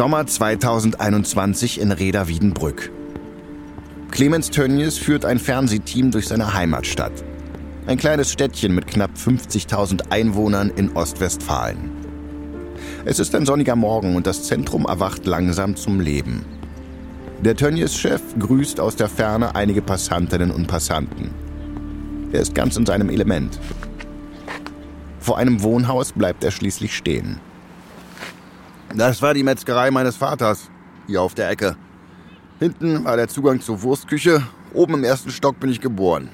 Sommer 2021 in Reda Wiedenbrück. Clemens Tönnies führt ein Fernsehteam durch seine Heimatstadt. Ein kleines Städtchen mit knapp 50.000 Einwohnern in Ostwestfalen. Es ist ein sonniger Morgen und das Zentrum erwacht langsam zum Leben. Der Tönnies-Chef grüßt aus der Ferne einige Passantinnen und Passanten. Er ist ganz in seinem Element. Vor einem Wohnhaus bleibt er schließlich stehen. Das war die Metzgerei meines Vaters, hier auf der Ecke. Hinten war der Zugang zur Wurstküche, oben im ersten Stock bin ich geboren.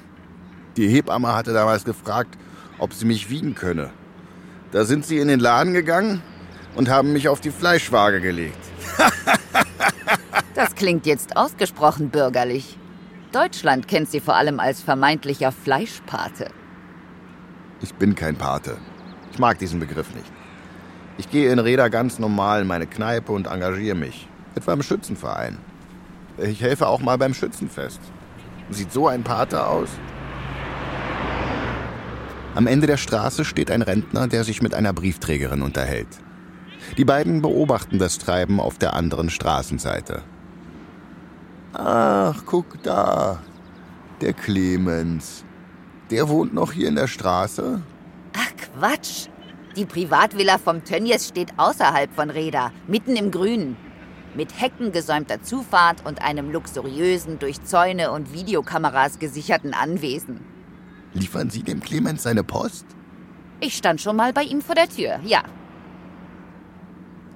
Die Hebamme hatte damals gefragt, ob sie mich wiegen könne. Da sind sie in den Laden gegangen und haben mich auf die Fleischwaage gelegt. das klingt jetzt ausgesprochen bürgerlich. Deutschland kennt sie vor allem als vermeintlicher Fleischpate. Ich bin kein Pate. Ich mag diesen Begriff nicht. Ich gehe in Reda ganz normal in meine Kneipe und engagiere mich. Etwa im Schützenverein. Ich helfe auch mal beim Schützenfest. Sieht so ein Pater aus? Am Ende der Straße steht ein Rentner, der sich mit einer Briefträgerin unterhält. Die beiden beobachten das Treiben auf der anderen Straßenseite. Ach, guck da. Der Clemens. Der wohnt noch hier in der Straße? Ach, Quatsch. Die Privatvilla vom Tönnies steht außerhalb von Reda, mitten im Grünen. Mit heckengesäumter Zufahrt und einem luxuriösen, durch Zäune und Videokameras gesicherten Anwesen. Liefern Sie dem Clemens seine Post? Ich stand schon mal bei ihm vor der Tür, ja.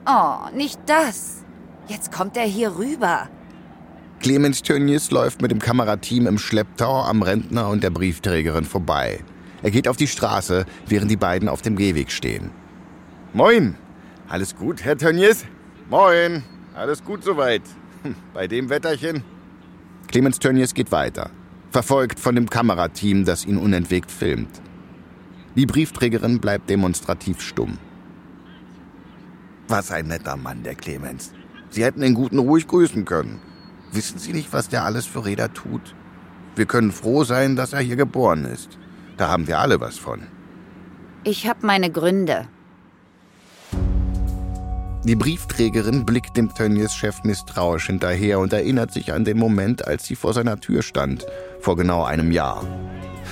Oh, nicht das. Jetzt kommt er hier rüber. Clemens Tönnies läuft mit dem Kamerateam im Schlepptau am Rentner und der Briefträgerin vorbei. Er geht auf die Straße, während die beiden auf dem Gehweg stehen. Moin! Alles gut, Herr Tönnies? Moin! Alles gut soweit. Hm, bei dem Wetterchen? Clemens Tönnies geht weiter, verfolgt von dem Kamerateam, das ihn unentwegt filmt. Die Briefträgerin bleibt demonstrativ stumm. Was ein netter Mann, der Clemens. Sie hätten den Guten ruhig grüßen können. Wissen Sie nicht, was der alles für Räder tut? Wir können froh sein, dass er hier geboren ist. Da haben wir alle was von. Ich habe meine Gründe. Die Briefträgerin blickt dem Tönnies-Chef misstrauisch hinterher und erinnert sich an den Moment, als sie vor seiner Tür stand, vor genau einem Jahr.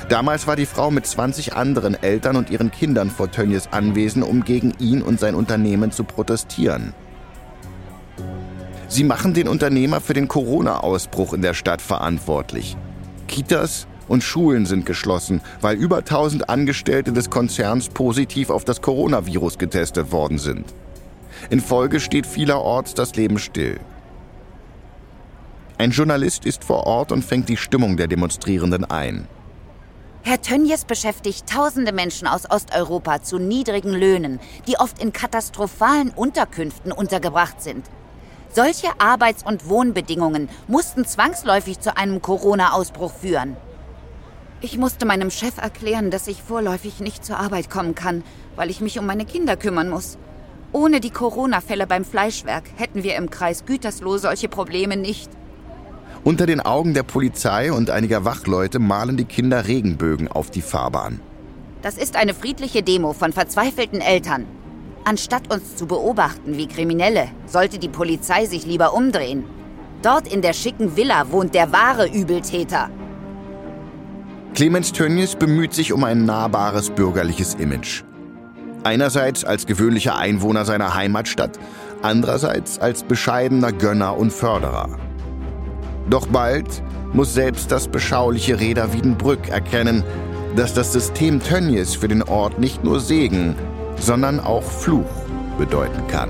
Damals war die Frau mit 20 anderen Eltern und ihren Kindern vor Tönnies anwesend, um gegen ihn und sein Unternehmen zu protestieren. Sie machen den Unternehmer für den Corona-Ausbruch in der Stadt verantwortlich. Kitas und Schulen sind geschlossen, weil über 1000 Angestellte des Konzerns positiv auf das Coronavirus getestet worden sind. In Folge steht vielerorts das Leben still. Ein Journalist ist vor Ort und fängt die Stimmung der Demonstrierenden ein. Herr Tönjes beschäftigt tausende Menschen aus Osteuropa zu niedrigen Löhnen, die oft in katastrophalen Unterkünften untergebracht sind. Solche Arbeits- und Wohnbedingungen mussten zwangsläufig zu einem Corona-Ausbruch führen. Ich musste meinem Chef erklären, dass ich vorläufig nicht zur Arbeit kommen kann, weil ich mich um meine Kinder kümmern muss. Ohne die Corona-Fälle beim Fleischwerk hätten wir im Kreis Gütersloh solche Probleme nicht. Unter den Augen der Polizei und einiger Wachleute malen die Kinder Regenbögen auf die Fahrbahn. Das ist eine friedliche Demo von verzweifelten Eltern. Anstatt uns zu beobachten wie Kriminelle, sollte die Polizei sich lieber umdrehen. Dort in der schicken Villa wohnt der wahre Übeltäter. Clemens Tönnies bemüht sich um ein nahbares bürgerliches Image. Einerseits als gewöhnlicher Einwohner seiner Heimatstadt, andererseits als bescheidener Gönner und Förderer. Doch bald muss selbst das beschauliche Reda Wiedenbrück erkennen, dass das System Tönnies für den Ort nicht nur Segen, sondern auch Fluch bedeuten kann.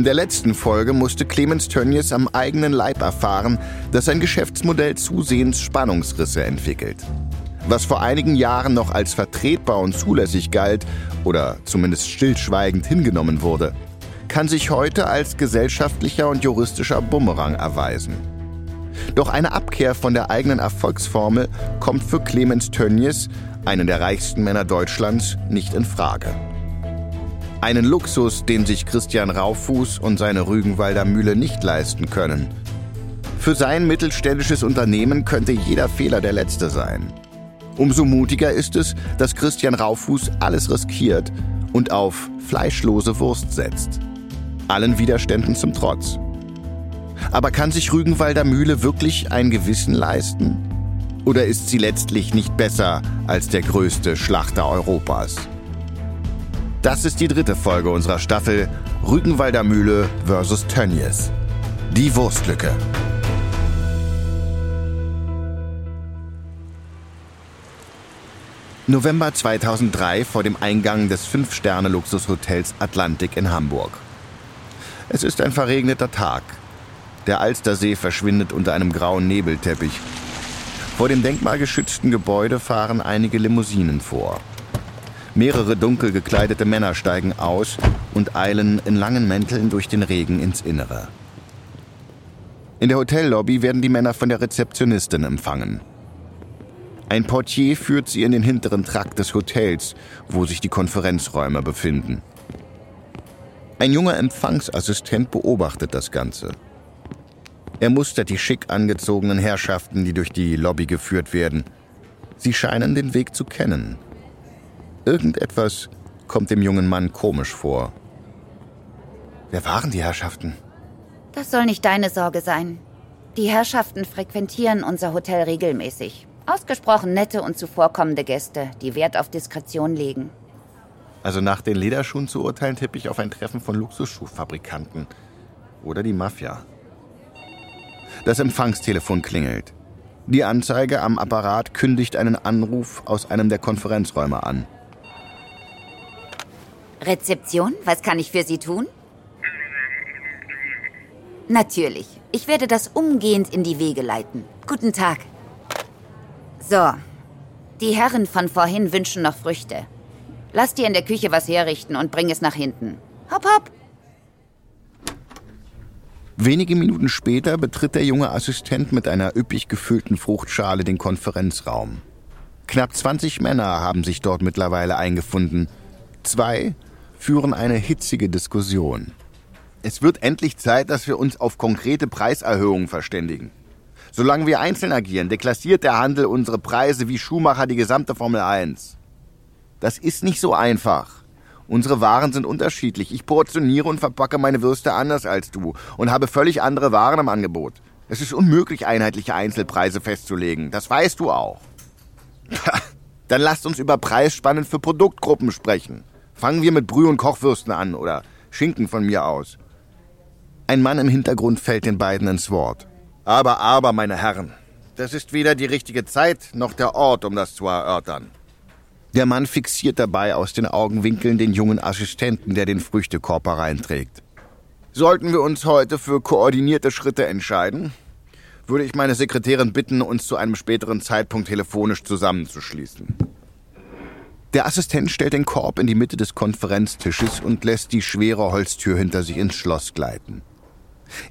In der letzten Folge musste Clemens Tönnies am eigenen Leib erfahren, dass sein Geschäftsmodell zusehends Spannungsrisse entwickelt. Was vor einigen Jahren noch als vertretbar und zulässig galt oder zumindest stillschweigend hingenommen wurde, kann sich heute als gesellschaftlicher und juristischer Bumerang erweisen. Doch eine Abkehr von der eigenen Erfolgsformel kommt für Clemens Tönnies, einen der reichsten Männer Deutschlands, nicht in Frage. Einen Luxus, den sich Christian Raufuß und seine Rügenwalder Mühle nicht leisten können. Für sein mittelständisches Unternehmen könnte jeder Fehler der letzte sein. Umso mutiger ist es, dass Christian Raufuß alles riskiert und auf fleischlose Wurst setzt. Allen Widerständen zum Trotz. Aber kann sich Rügenwalder Mühle wirklich ein Gewissen leisten? Oder ist sie letztlich nicht besser als der größte Schlachter Europas? Das ist die dritte Folge unserer Staffel Rügenwalder Mühle vs. Tönnies. Die Wurstlücke. November 2003 vor dem Eingang des Fünf-Sterne-Luxushotels Atlantik in Hamburg. Es ist ein verregneter Tag. Der Alstersee verschwindet unter einem grauen Nebelteppich. Vor dem denkmalgeschützten Gebäude fahren einige Limousinen vor. Mehrere dunkel gekleidete Männer steigen aus und eilen in langen Mänteln durch den Regen ins Innere. In der Hotellobby werden die Männer von der Rezeptionistin empfangen. Ein Portier führt sie in den hinteren Trakt des Hotels, wo sich die Konferenzräume befinden. Ein junger Empfangsassistent beobachtet das Ganze. Er mustert die schick angezogenen Herrschaften, die durch die Lobby geführt werden. Sie scheinen den Weg zu kennen. Irgendetwas kommt dem jungen Mann komisch vor. Wer waren die Herrschaften? Das soll nicht deine Sorge sein. Die Herrschaften frequentieren unser Hotel regelmäßig. Ausgesprochen nette und zuvorkommende Gäste, die Wert auf Diskretion legen. Also nach den Lederschuhen zu urteilen, tippe ich auf ein Treffen von Luxusschuhfabrikanten. Oder die Mafia. Das Empfangstelefon klingelt. Die Anzeige am Apparat kündigt einen Anruf aus einem der Konferenzräume an. Rezeption, was kann ich für Sie tun? Natürlich. Ich werde das umgehend in die Wege leiten. Guten Tag. So. Die Herren von vorhin wünschen noch Früchte. Lass dir in der Küche was herrichten und bring es nach hinten. Hopp, hopp. Wenige Minuten später betritt der junge Assistent mit einer üppig gefüllten Fruchtschale den Konferenzraum. Knapp 20 Männer haben sich dort mittlerweile eingefunden. Zwei führen eine hitzige Diskussion. Es wird endlich Zeit, dass wir uns auf konkrete Preiserhöhungen verständigen. Solange wir einzeln agieren, deklassiert der Handel unsere Preise wie Schumacher die gesamte Formel 1. Das ist nicht so einfach. Unsere Waren sind unterschiedlich. Ich portioniere und verpacke meine Würste anders als du und habe völlig andere Waren im Angebot. Es ist unmöglich, einheitliche Einzelpreise festzulegen. Das weißt du auch. Dann lasst uns über Preisspannen für Produktgruppen sprechen. Fangen wir mit Brüh- und Kochwürsten an oder Schinken von mir aus. Ein Mann im Hintergrund fällt den beiden ins Wort. Aber, aber, meine Herren, das ist weder die richtige Zeit noch der Ort, um das zu erörtern. Der Mann fixiert dabei aus den Augenwinkeln den jungen Assistenten, der den Früchtekorb hereinträgt. Sollten wir uns heute für koordinierte Schritte entscheiden, würde ich meine Sekretärin bitten, uns zu einem späteren Zeitpunkt telefonisch zusammenzuschließen. Der Assistent stellt den Korb in die Mitte des Konferenztisches und lässt die schwere Holztür hinter sich ins Schloss gleiten.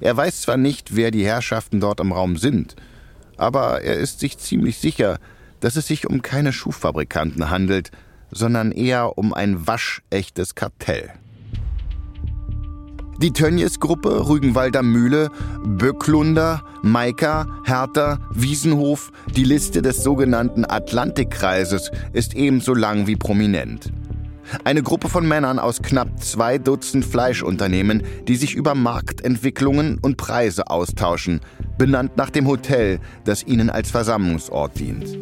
Er weiß zwar nicht, wer die Herrschaften dort im Raum sind, aber er ist sich ziemlich sicher, dass es sich um keine Schuhfabrikanten handelt, sondern eher um ein waschechtes Kartell. Die Tönnies-Gruppe, Rügenwalder Mühle, Böcklunder, Maika, Hertha, Wiesenhof, die Liste des sogenannten Atlantikkreises ist ebenso lang wie prominent. Eine Gruppe von Männern aus knapp zwei Dutzend Fleischunternehmen, die sich über Marktentwicklungen und Preise austauschen, benannt nach dem Hotel, das ihnen als Versammlungsort dient.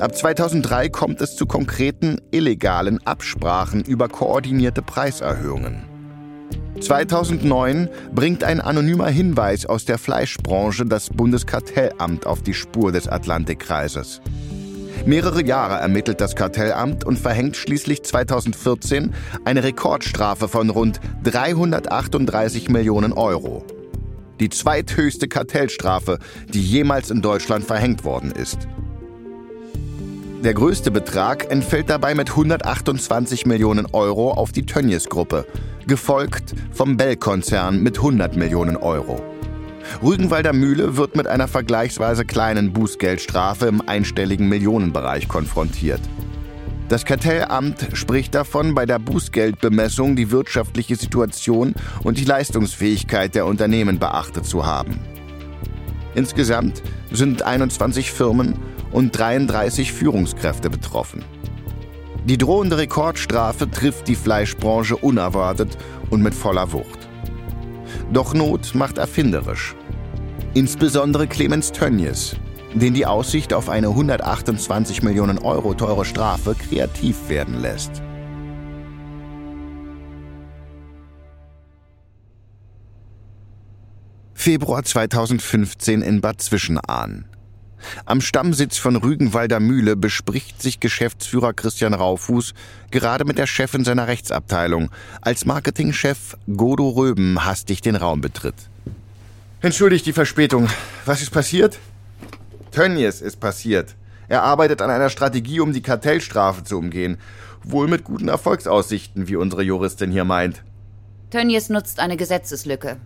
Ab 2003 kommt es zu konkreten illegalen Absprachen über koordinierte Preiserhöhungen. 2009 bringt ein anonymer Hinweis aus der Fleischbranche das Bundeskartellamt auf die Spur des Atlantikkreises. Mehrere Jahre ermittelt das Kartellamt und verhängt schließlich 2014 eine Rekordstrafe von rund 338 Millionen Euro. Die zweithöchste Kartellstrafe, die jemals in Deutschland verhängt worden ist. Der größte Betrag entfällt dabei mit 128 Millionen Euro auf die Tönnies-Gruppe, gefolgt vom Bell-Konzern mit 100 Millionen Euro. Rügenwalder Mühle wird mit einer vergleichsweise kleinen Bußgeldstrafe im einstelligen Millionenbereich konfrontiert. Das Kartellamt spricht davon, bei der Bußgeldbemessung die wirtschaftliche Situation und die Leistungsfähigkeit der Unternehmen beachtet zu haben. Insgesamt sind 21 Firmen und 33 Führungskräfte betroffen. Die drohende Rekordstrafe trifft die Fleischbranche unerwartet und mit voller Wucht. Doch Not macht erfinderisch. Insbesondere Clemens Tönnies, den die Aussicht auf eine 128 Millionen Euro teure Strafe kreativ werden lässt. Februar 2015 in Bad Zwischenahn. Am Stammsitz von Rügenwalder Mühle bespricht sich Geschäftsführer Christian Raufuß gerade mit der Chefin seiner Rechtsabteilung, als Marketingchef Godo Röben hastig den Raum betritt. Entschuldigt die Verspätung. Was ist passiert? Tönnies ist passiert. Er arbeitet an einer Strategie, um die Kartellstrafe zu umgehen. Wohl mit guten Erfolgsaussichten, wie unsere Juristin hier meint. Tönnies nutzt eine Gesetzeslücke.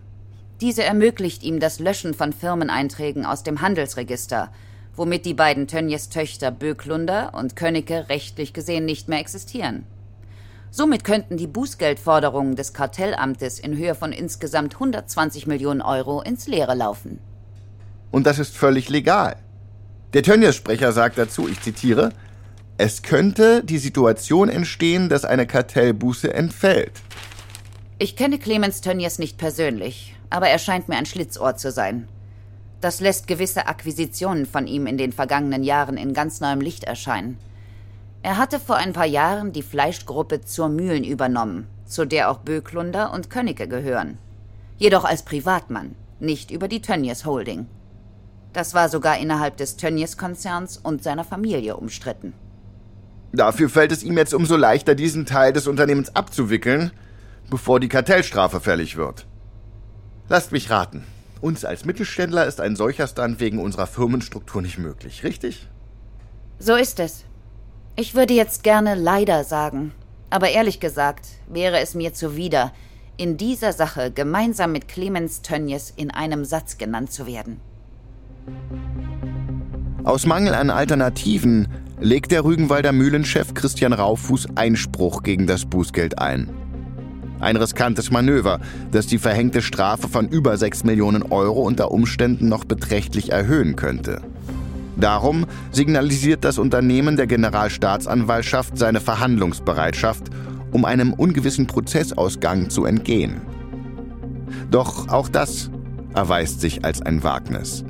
Diese ermöglicht ihm das Löschen von Firmeneinträgen aus dem Handelsregister, womit die beiden Tönnies Töchter Böklunder und Könnecke rechtlich gesehen nicht mehr existieren. Somit könnten die Bußgeldforderungen des Kartellamtes in Höhe von insgesamt 120 Millionen Euro ins Leere laufen. Und das ist völlig legal. Der Tönnies-Sprecher sagt dazu, ich zitiere, es könnte die Situation entstehen, dass eine Kartellbuße entfällt. Ich kenne Clemens Tönnies nicht persönlich, aber er scheint mir ein Schlitzohr zu sein. Das lässt gewisse Akquisitionen von ihm in den vergangenen Jahren in ganz neuem Licht erscheinen. Er hatte vor ein paar Jahren die Fleischgruppe zur Mühlen übernommen, zu der auch Böklunder und Könnecke gehören. Jedoch als Privatmann, nicht über die Tönnies Holding. Das war sogar innerhalb des Tönnies-Konzerns und seiner Familie umstritten. Dafür fällt es ihm jetzt umso leichter, diesen Teil des Unternehmens abzuwickeln, bevor die Kartellstrafe fällig wird. Lasst mich raten. Uns als Mittelständler ist ein solcher Stand wegen unserer Firmenstruktur nicht möglich, richtig? So ist es. Ich würde jetzt gerne leider sagen, aber ehrlich gesagt wäre es mir zuwider, in dieser Sache gemeinsam mit Clemens Tönnies in einem Satz genannt zu werden. Aus Mangel an Alternativen legt der Rügenwalder Mühlenchef Christian Raufuß Einspruch gegen das Bußgeld ein. Ein riskantes Manöver, das die verhängte Strafe von über 6 Millionen Euro unter Umständen noch beträchtlich erhöhen könnte. Darum signalisiert das Unternehmen der Generalstaatsanwaltschaft seine Verhandlungsbereitschaft, um einem ungewissen Prozessausgang zu entgehen. Doch auch das erweist sich als ein Wagnis.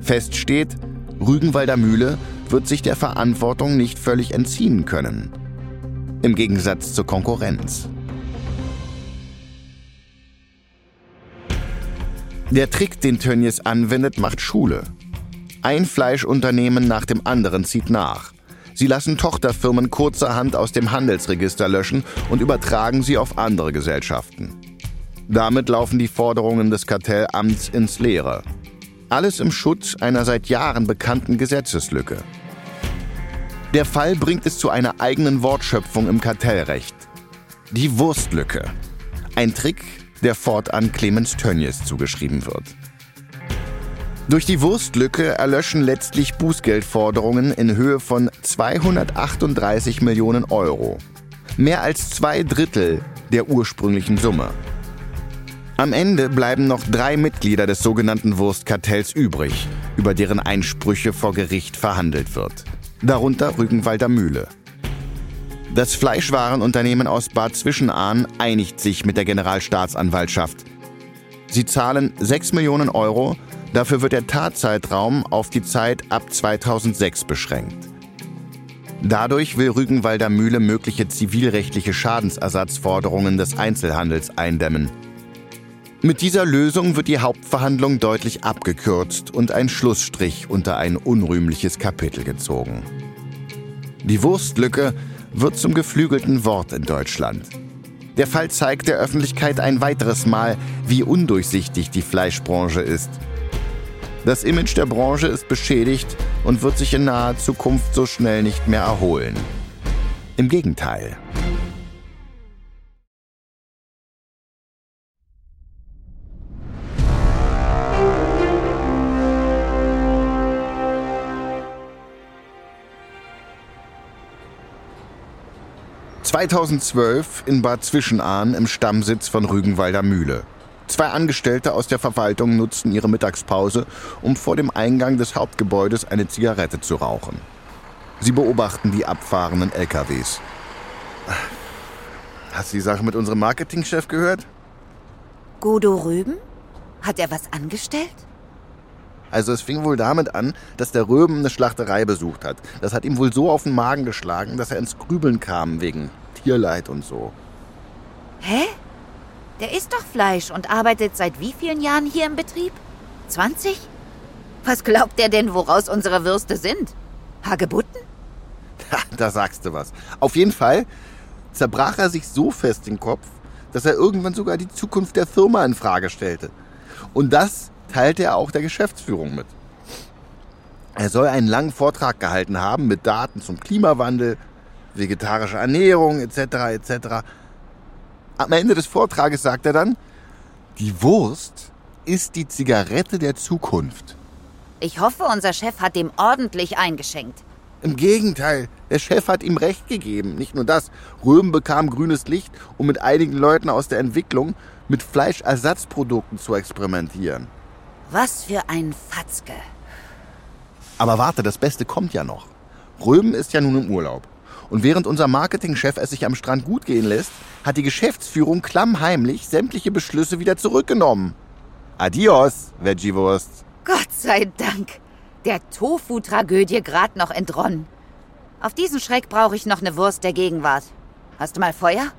Fest steht, Rügenwalder Mühle wird sich der Verantwortung nicht völlig entziehen können. Im Gegensatz zur Konkurrenz. Der Trick, den Tönnies anwendet, macht Schule. Ein Fleischunternehmen nach dem anderen zieht nach. Sie lassen Tochterfirmen kurzerhand aus dem Handelsregister löschen und übertragen sie auf andere Gesellschaften. Damit laufen die Forderungen des Kartellamts ins Leere. Alles im Schutz einer seit Jahren bekannten Gesetzeslücke. Der Fall bringt es zu einer eigenen Wortschöpfung im Kartellrecht. Die Wurstlücke. Ein Trick, der fortan Clemens Tönnies zugeschrieben wird. Durch die Wurstlücke erlöschen letztlich Bußgeldforderungen in Höhe von 238 Millionen Euro. Mehr als zwei Drittel der ursprünglichen Summe. Am Ende bleiben noch drei Mitglieder des sogenannten Wurstkartells übrig, über deren Einsprüche vor Gericht verhandelt wird. Darunter Rügenwalder Mühle. Das Fleischwarenunternehmen aus Bad Zwischenahn einigt sich mit der Generalstaatsanwaltschaft. Sie zahlen 6 Millionen Euro Dafür wird der Tatzeitraum auf die Zeit ab 2006 beschränkt. Dadurch will Rügenwalder Mühle mögliche zivilrechtliche Schadensersatzforderungen des Einzelhandels eindämmen. Mit dieser Lösung wird die Hauptverhandlung deutlich abgekürzt und ein Schlussstrich unter ein unrühmliches Kapitel gezogen. Die Wurstlücke wird zum geflügelten Wort in Deutschland. Der Fall zeigt der Öffentlichkeit ein weiteres Mal, wie undurchsichtig die Fleischbranche ist – Das Image der Branche ist beschädigt und wird sich in naher Zukunft so schnell nicht mehr erholen. Im Gegenteil. ...2012 in Bad Zwischenahn im Stammsitz von Rügenwalder Mühle. Zwei Angestellte aus der Verwaltung nutzen ihre Mittagspause, um vor dem Eingang des Hauptgebäudes eine Zigarette zu rauchen. Sie beobachten die abfahrenden LKWs. Hast du die Sache mit unserem Marketingchef gehört? Godo Rüben? Hat er was angestellt? Also es fing wohl damit an, dass der Röben eine Schlachterei besucht hat. Das hat ihm wohl so auf den Magen geschlagen, dass er ins Grübeln kam wegen Tierleid und so. Hä? Der isst doch Fleisch und arbeitet seit wie vielen Jahren hier im Betrieb? 20? Was glaubt er denn, woraus unsere Würste sind? Hagebutten? da sagst du was. Auf jeden Fall zerbrach er sich so fest den Kopf, dass er irgendwann sogar die Zukunft der Firma in Frage stellte. Und das teilte er auch der Geschäftsführung mit. Er soll einen langen Vortrag gehalten haben mit Daten zum Klimawandel, vegetarischer Ernährung etc. etc. Am Ende des Vortrages sagt er dann, die Wurst ist die Zigarette der Zukunft. Ich hoffe, unser Chef hat dem ordentlich eingeschenkt. Im Gegenteil, der Chef hat ihm recht gegeben. Nicht nur das, Röhm bekam grünes Licht, um mit einigen Leuten aus der Entwicklung mit Fleischersatzprodukten zu experimentieren. Was für ein Fatzke. Aber warte, das Beste kommt ja noch. Röben ist ja nun im Urlaub. Und während unser Marketingchef es sich am Strand gut gehen lässt, hat die Geschäftsführung klammheimlich sämtliche Beschlüsse wieder zurückgenommen. Adios, Veggiewurst. Gott sei Dank. Der Tofu-Tragödie grad noch entronnen. Auf diesen Schreck brauche ich noch eine Wurst der Gegenwart. Hast du mal Feuer?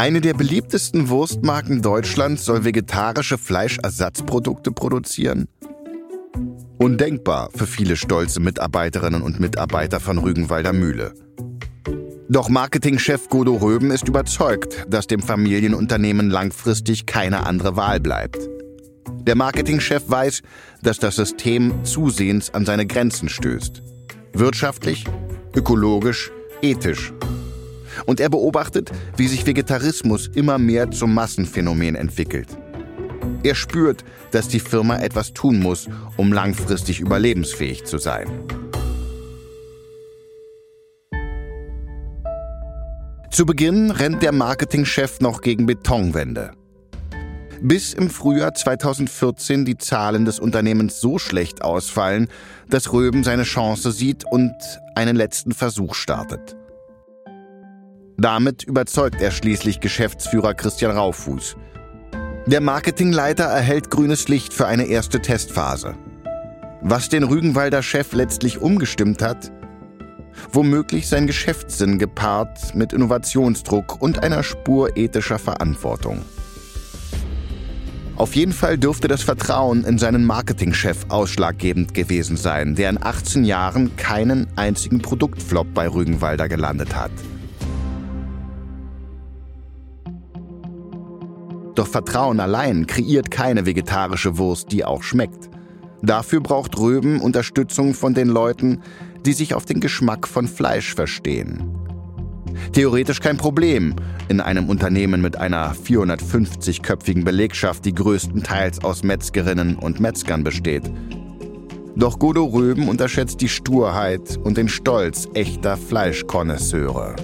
Eine der beliebtesten Wurstmarken Deutschlands soll vegetarische Fleischersatzprodukte produzieren. Undenkbar für viele stolze Mitarbeiterinnen und Mitarbeiter von Rügenwalder Mühle. Doch Marketingchef Godo Röben ist überzeugt, dass dem Familienunternehmen langfristig keine andere Wahl bleibt. Der Marketingchef weiß, dass das System zusehends an seine Grenzen stößt. Wirtschaftlich, ökologisch, ethisch. Und er beobachtet, wie sich Vegetarismus immer mehr zum Massenphänomen entwickelt. Er spürt, dass die Firma etwas tun muss, um langfristig überlebensfähig zu sein. Zu Beginn rennt der Marketingchef noch gegen Betonwände. Bis im Frühjahr 2014 die Zahlen des Unternehmens so schlecht ausfallen, dass Röben seine Chance sieht und einen letzten Versuch startet. Damit überzeugt er schließlich Geschäftsführer Christian Raufuß. Der Marketingleiter erhält grünes Licht für eine erste Testphase. Was den Rügenwalder Chef letztlich umgestimmt hat? Womöglich sein Geschäftssinn gepaart mit Innovationsdruck und einer Spur ethischer Verantwortung. Auf jeden Fall dürfte das Vertrauen in seinen Marketingchef ausschlaggebend gewesen sein, der in 18 Jahren keinen einzigen Produktflop bei Rügenwalder gelandet hat. Doch Vertrauen allein kreiert keine vegetarische Wurst, die auch schmeckt. Dafür braucht Röben Unterstützung von den Leuten, die sich auf den Geschmack von Fleisch verstehen. Theoretisch kein Problem in einem Unternehmen mit einer 450-köpfigen Belegschaft, die größtenteils aus Metzgerinnen und Metzgern besteht. Doch Godo Röben unterschätzt die Sturheit und den Stolz echter Fleischkonnoisseure.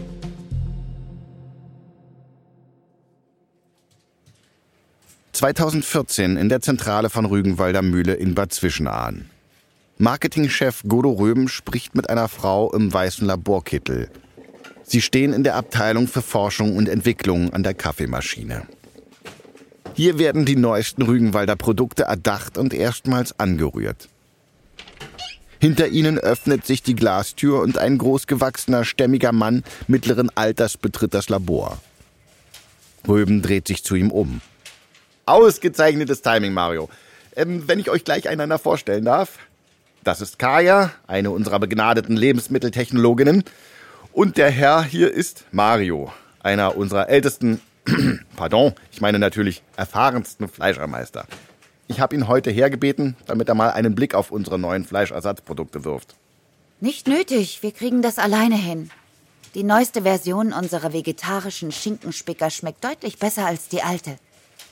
2014 in der Zentrale von Rügenwalder Mühle in Bad Zwischenahn. Marketingchef Godo Röben spricht mit einer Frau im weißen Laborkittel. Sie stehen in der Abteilung für Forschung und Entwicklung an der Kaffeemaschine. Hier werden die neuesten Rügenwalder Produkte erdacht und erstmals angerührt. Hinter ihnen öffnet sich die Glastür und ein großgewachsener, stämmiger Mann mittleren Alters betritt das Labor. Röben dreht sich zu ihm um. Ausgezeichnetes Timing, Mario. Ähm, wenn ich euch gleich einander vorstellen darf. Das ist Kaya, eine unserer begnadeten Lebensmitteltechnologinnen. Und der Herr hier ist Mario, einer unserer ältesten, pardon, ich meine natürlich erfahrensten Fleischermeister. Ich habe ihn heute hergebeten, damit er mal einen Blick auf unsere neuen Fleischersatzprodukte wirft. Nicht nötig, wir kriegen das alleine hin. Die neueste Version unserer vegetarischen Schinkenspicker schmeckt deutlich besser als die alte.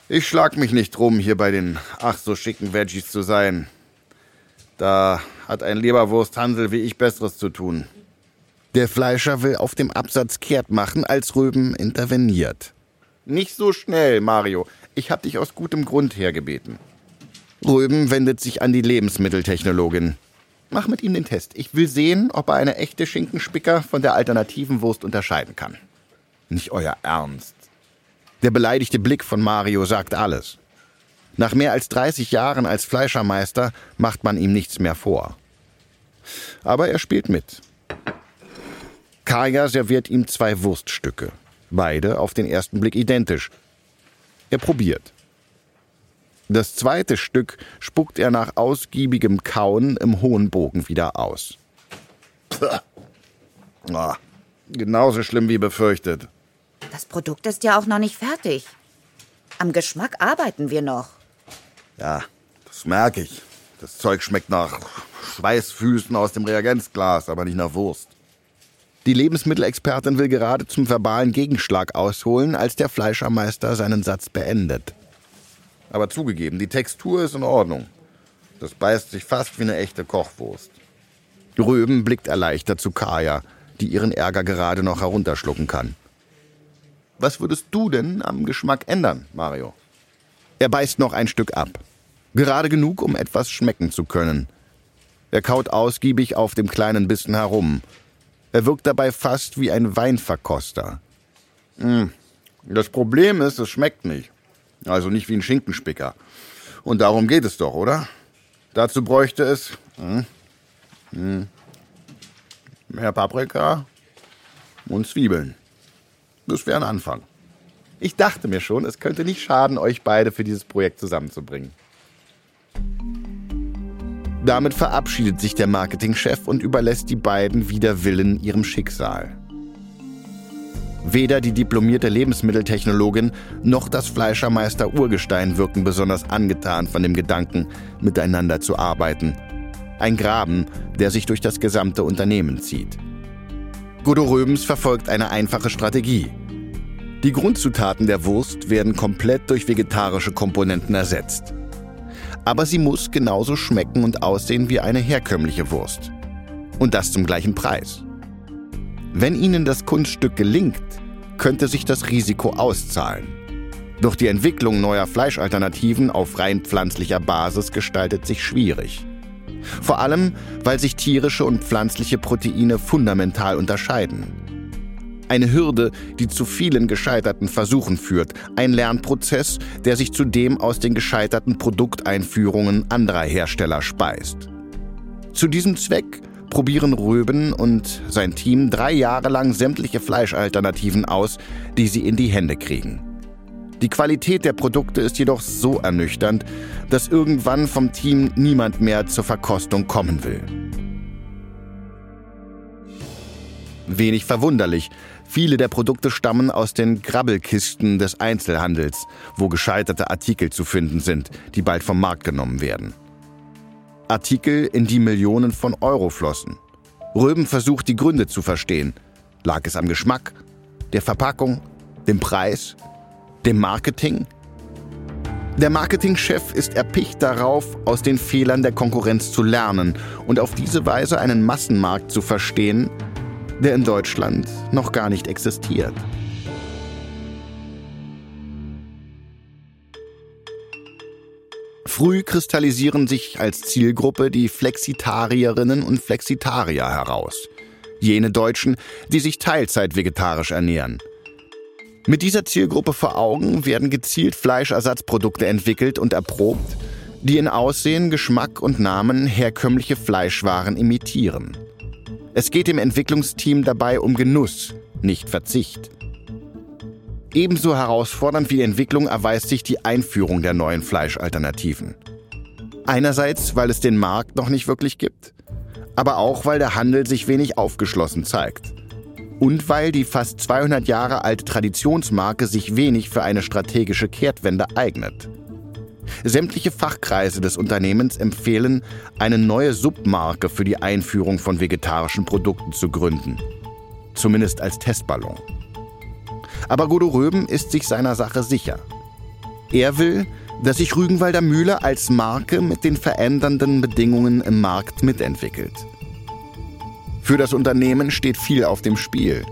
Ich schlag mich nicht drum, hier bei den ach so schicken Veggies zu sein. Da hat ein Leberwursthansel wie ich Besseres zu tun. Der Fleischer will auf dem Absatz kehrt machen, als Röben interveniert. Nicht so schnell, Mario. Ich hab dich aus gutem Grund hergebeten. Röben wendet sich an die Lebensmitteltechnologin. Mach mit ihm den Test. Ich will sehen, ob er eine echte Schinkenspicker von der alternativen Wurst unterscheiden kann. Nicht euer Ernst. Der beleidigte Blick von Mario sagt alles. Nach mehr als 30 Jahren als Fleischermeister macht man ihm nichts mehr vor. Aber er spielt mit. Kaya serviert ihm zwei Wurststücke. Beide auf den ersten Blick identisch. Er probiert. Das zweite Stück spuckt er nach ausgiebigem Kauen im hohen Bogen wieder aus. Oh, genauso schlimm wie befürchtet. Das Produkt ist ja auch noch nicht fertig. Am Geschmack arbeiten wir noch. Ja, das merke ich. Das Zeug schmeckt nach Schweißfüßen aus dem Reagenzglas, aber nicht nach Wurst. Die Lebensmittelexpertin will gerade zum verbalen Gegenschlag ausholen, als der Fleischermeister seinen Satz beendet. Aber zugegeben, die Textur ist in Ordnung. Das beißt sich fast wie eine echte Kochwurst. Röben blickt erleichtert zu Kaya, die ihren Ärger gerade noch herunterschlucken kann. Was würdest du denn am Geschmack ändern, Mario? Er beißt noch ein Stück ab. Gerade genug, um etwas schmecken zu können. Er kaut ausgiebig auf dem kleinen Bissen herum. Er wirkt dabei fast wie ein Weinverkoster. Hm. Das Problem ist, es schmeckt nicht. Also nicht wie ein Schinkenspicker. Und darum geht es doch, oder? Dazu bräuchte es hm, hm, mehr Paprika und Zwiebeln. Das wäre ein Anfang. Ich dachte mir schon, es könnte nicht schaden, euch beide für dieses Projekt zusammenzubringen. Damit verabschiedet sich der Marketingchef und überlässt die beiden wider Willen ihrem Schicksal. Weder die diplomierte Lebensmitteltechnologin noch das Fleischermeister Urgestein wirken besonders angetan von dem Gedanken, miteinander zu arbeiten. Ein Graben, der sich durch das gesamte Unternehmen zieht. Gudo Röbens verfolgt eine einfache Strategie. Die Grundzutaten der Wurst werden komplett durch vegetarische Komponenten ersetzt. Aber sie muss genauso schmecken und aussehen wie eine herkömmliche Wurst. Und das zum gleichen Preis. Wenn Ihnen das Kunststück gelingt, könnte sich das Risiko auszahlen. Doch die Entwicklung neuer Fleischalternativen auf rein pflanzlicher Basis gestaltet sich schwierig. Vor allem, weil sich tierische und pflanzliche Proteine fundamental unterscheiden. Eine Hürde, die zu vielen gescheiterten Versuchen führt, ein Lernprozess, der sich zudem aus den gescheiterten Produkteinführungen anderer Hersteller speist. Zu diesem Zweck probieren Röben und sein Team drei Jahre lang sämtliche Fleischalternativen aus, die sie in die Hände kriegen. Die Qualität der Produkte ist jedoch so ernüchternd, dass irgendwann vom Team niemand mehr zur Verkostung kommen will. Wenig verwunderlich, viele der Produkte stammen aus den Grabbelkisten des Einzelhandels, wo gescheiterte Artikel zu finden sind, die bald vom Markt genommen werden. Artikel, in die Millionen von Euro flossen. Röben versucht die Gründe zu verstehen. Lag es am Geschmack, der Verpackung, dem Preis, dem Marketing? Der Marketingchef ist erpicht darauf, aus den Fehlern der Konkurrenz zu lernen und auf diese Weise einen Massenmarkt zu verstehen, der in Deutschland noch gar nicht existiert. Früh kristallisieren sich als Zielgruppe die Flexitarierinnen und Flexitarier heraus. Jene Deutschen, die sich Teilzeit vegetarisch ernähren. Mit dieser Zielgruppe vor Augen werden gezielt Fleischersatzprodukte entwickelt und erprobt, die in Aussehen, Geschmack und Namen herkömmliche Fleischwaren imitieren. Es geht dem Entwicklungsteam dabei um Genuss, nicht Verzicht. Ebenso herausfordernd wie die Entwicklung erweist sich die Einführung der neuen Fleischalternativen. Einerseits, weil es den Markt noch nicht wirklich gibt, aber auch, weil der Handel sich wenig aufgeschlossen zeigt. Und weil die fast 200 Jahre alte Traditionsmarke sich wenig für eine strategische Kehrtwende eignet. Sämtliche Fachkreise des Unternehmens empfehlen, eine neue Submarke für die Einführung von vegetarischen Produkten zu gründen. Zumindest als Testballon. Aber Godo Röben ist sich seiner Sache sicher. Er will, dass sich Rügenwalder Mühle als Marke mit den verändernden Bedingungen im Markt mitentwickelt. Für das Unternehmen steht viel auf dem Spiel.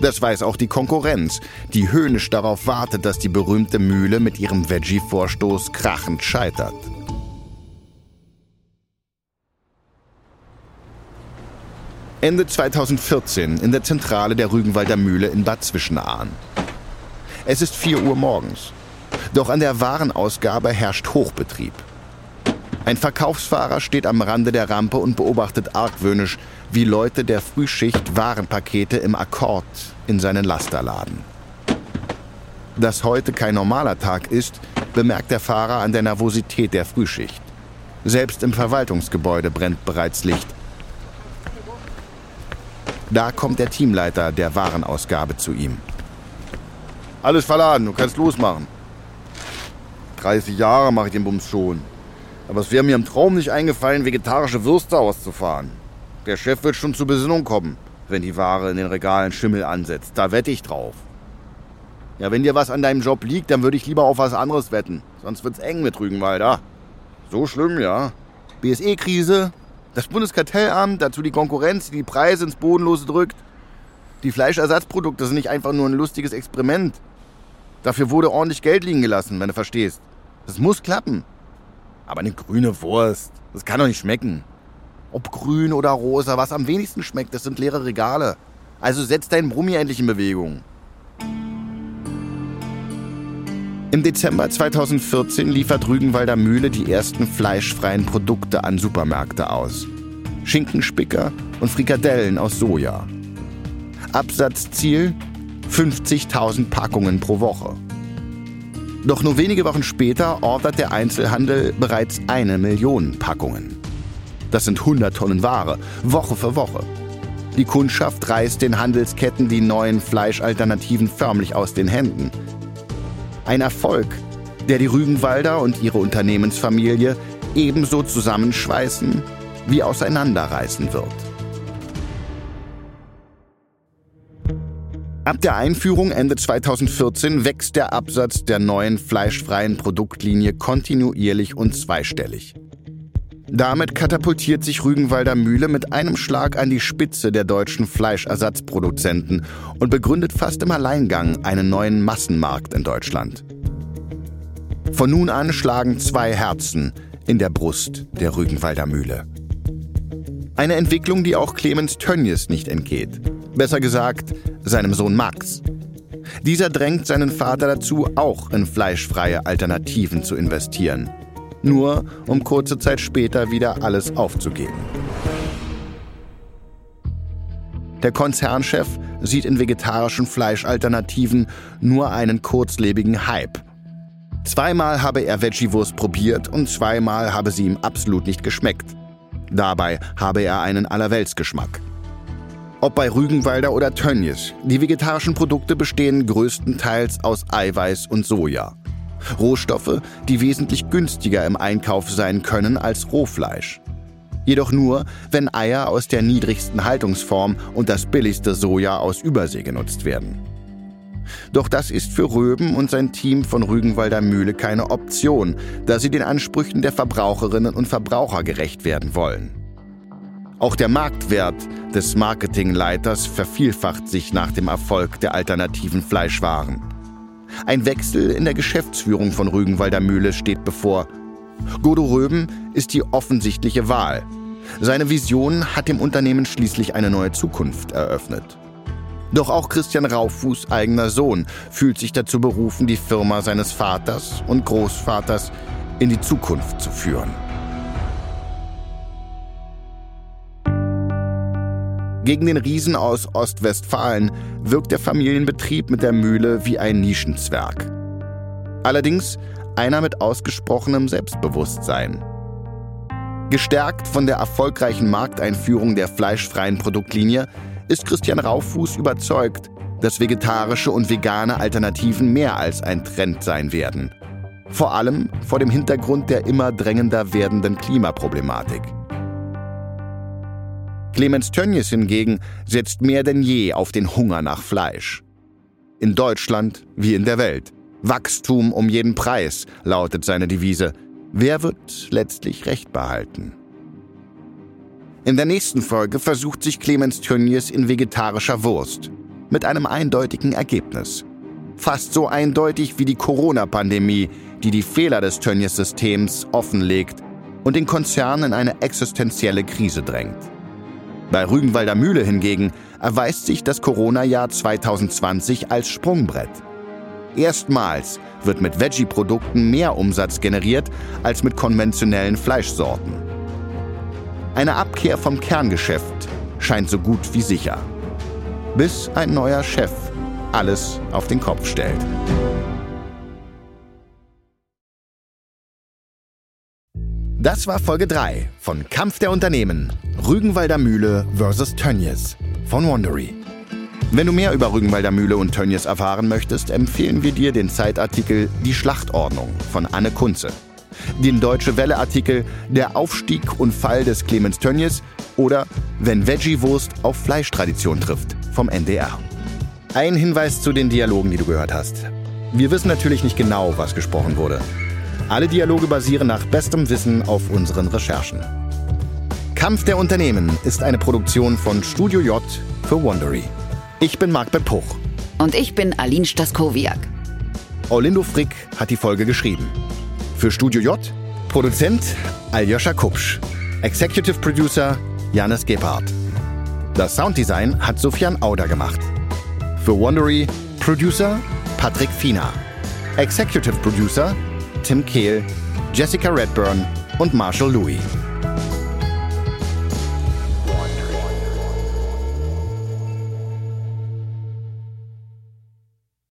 Das weiß auch die Konkurrenz, die höhnisch darauf wartet, dass die berühmte Mühle mit ihrem Veggie-Vorstoß krachend scheitert. Ende 2014 in der Zentrale der Rügenwalder Mühle in Bad Zwischenahn. Es ist 4 Uhr morgens. Doch an der Warenausgabe herrscht Hochbetrieb. Ein Verkaufsfahrer steht am Rande der Rampe und beobachtet argwöhnisch, wie Leute der Frühschicht Warenpakete im Akkord in seinen Laster laden. Dass heute kein normaler Tag ist, bemerkt der Fahrer an der Nervosität der Frühschicht. Selbst im Verwaltungsgebäude brennt bereits Licht. Da kommt der Teamleiter der Warenausgabe zu ihm. Alles verladen, du kannst losmachen. 30 Jahre mache ich den Bums schon. Aber es wäre mir im Traum nicht eingefallen, vegetarische Würste auszufahren. Der Chef wird schon zur Besinnung kommen, wenn die Ware in den Regalen Schimmel ansetzt. Da wette ich drauf. Ja, wenn dir was an deinem Job liegt, dann würde ich lieber auf was anderes wetten. Sonst wird's eng mit Rügenwalder. So schlimm, ja. BSE-Krise, das Bundeskartellamt, dazu die Konkurrenz, die die Preise ins Bodenlose drückt. Die Fleischersatzprodukte sind nicht einfach nur ein lustiges Experiment. Dafür wurde ordentlich Geld liegen gelassen, wenn du verstehst. Das muss klappen. Aber eine grüne Wurst, das kann doch nicht schmecken. Ob grün oder rosa, was am wenigsten schmeckt, das sind leere Regale. Also setz deinen Brummi endlich in Bewegung. Im Dezember 2014 liefert Rügenwalder Mühle die ersten fleischfreien Produkte an Supermärkte aus. Schinkenspicker und Frikadellen aus Soja. Absatzziel 50.000 Packungen pro Woche. Doch nur wenige Wochen später ordert der Einzelhandel bereits eine Million Packungen. Das sind 100 Tonnen Ware, Woche für Woche. Die Kundschaft reißt den Handelsketten die neuen Fleischalternativen förmlich aus den Händen. Ein Erfolg, der die Rügenwalder und ihre Unternehmensfamilie ebenso zusammenschweißen wie auseinanderreißen wird. Ab der Einführung Ende 2014 wächst der Absatz der neuen fleischfreien Produktlinie kontinuierlich und zweistellig. Damit katapultiert sich Rügenwalder Mühle mit einem Schlag an die Spitze der deutschen Fleischersatzproduzenten und begründet fast im Alleingang einen neuen Massenmarkt in Deutschland. Von nun an schlagen zwei Herzen in der Brust der Rügenwalder Mühle. Eine Entwicklung, die auch Clemens Tönnies nicht entgeht. Besser gesagt, seinem Sohn Max. Dieser drängt seinen Vater dazu, auch in fleischfreie Alternativen zu investieren nur um kurze Zeit später wieder alles aufzugeben. Der Konzernchef sieht in vegetarischen Fleischalternativen nur einen kurzlebigen Hype. Zweimal habe er Veggie-Wurst probiert und zweimal habe sie ihm absolut nicht geschmeckt. Dabei habe er einen Allerweltsgeschmack. Ob bei Rügenwalder oder Tönnies, die vegetarischen Produkte bestehen größtenteils aus Eiweiß und Soja. Rohstoffe, die wesentlich günstiger im Einkauf sein können als Rohfleisch. Jedoch nur, wenn Eier aus der niedrigsten Haltungsform und das billigste Soja aus Übersee genutzt werden. Doch das ist für Röben und sein Team von Rügenwalder Mühle keine Option, da sie den Ansprüchen der Verbraucherinnen und Verbraucher gerecht werden wollen. Auch der Marktwert des Marketingleiters vervielfacht sich nach dem Erfolg der alternativen Fleischwaren. Ein Wechsel in der Geschäftsführung von Rügenwalder Mühle steht bevor. Godo Röben ist die offensichtliche Wahl. Seine Vision hat dem Unternehmen schließlich eine neue Zukunft eröffnet. Doch auch Christian Raufuß eigener Sohn fühlt sich dazu berufen, die Firma seines Vaters und Großvaters in die Zukunft zu führen. Gegen den Riesen aus Ostwestfalen wirkt der Familienbetrieb mit der Mühle wie ein Nischenzwerg. Allerdings einer mit ausgesprochenem Selbstbewusstsein. Gestärkt von der erfolgreichen Markteinführung der fleischfreien Produktlinie ist Christian Raufuß überzeugt, dass vegetarische und vegane Alternativen mehr als ein Trend sein werden. Vor allem vor dem Hintergrund der immer drängender werdenden Klimaproblematik. Clemens Tönnies hingegen setzt mehr denn je auf den Hunger nach Fleisch. In Deutschland wie in der Welt. Wachstum um jeden Preis lautet seine Devise. Wer wird letztlich Recht behalten? In der nächsten Folge versucht sich Clemens Tönnies in vegetarischer Wurst. Mit einem eindeutigen Ergebnis. Fast so eindeutig wie die Corona-Pandemie, die die Fehler des Tönnies-Systems offenlegt und den Konzern in eine existenzielle Krise drängt. Bei Rügenwalder Mühle hingegen erweist sich das Corona-Jahr 2020 als Sprungbrett. Erstmals wird mit Veggie-Produkten mehr Umsatz generiert als mit konventionellen Fleischsorten. Eine Abkehr vom Kerngeschäft scheint so gut wie sicher. Bis ein neuer Chef alles auf den Kopf stellt. Das war Folge 3 von Kampf der Unternehmen. Rügenwalder Mühle vs. Tönnies von Wandery. Wenn du mehr über Rügenwalder Mühle und Tönnies erfahren möchtest, empfehlen wir dir den Zeitartikel Die Schlachtordnung von Anne Kunze, den Deutsche Welle-Artikel Der Aufstieg und Fall des Clemens Tönnies oder Wenn Veggie-Wurst auf Fleischtradition trifft vom NDR. Ein Hinweis zu den Dialogen, die du gehört hast. Wir wissen natürlich nicht genau, was gesprochen wurde. Alle Dialoge basieren nach bestem Wissen auf unseren Recherchen. Kampf der Unternehmen ist eine Produktion von Studio J für Wondery. Ich bin Marc Bepuch. Und ich bin Aline Staskowiak. Orlindo Frick hat die Folge geschrieben. Für Studio J Produzent Aljoscha Kupsch. Executive Producer Janis Gebhardt. Das Sounddesign hat Sofian Auder gemacht. Für Wondery Producer Patrick Fiener. Executive Producer Tim Kehl, Jessica Redburn und Marshall Louis.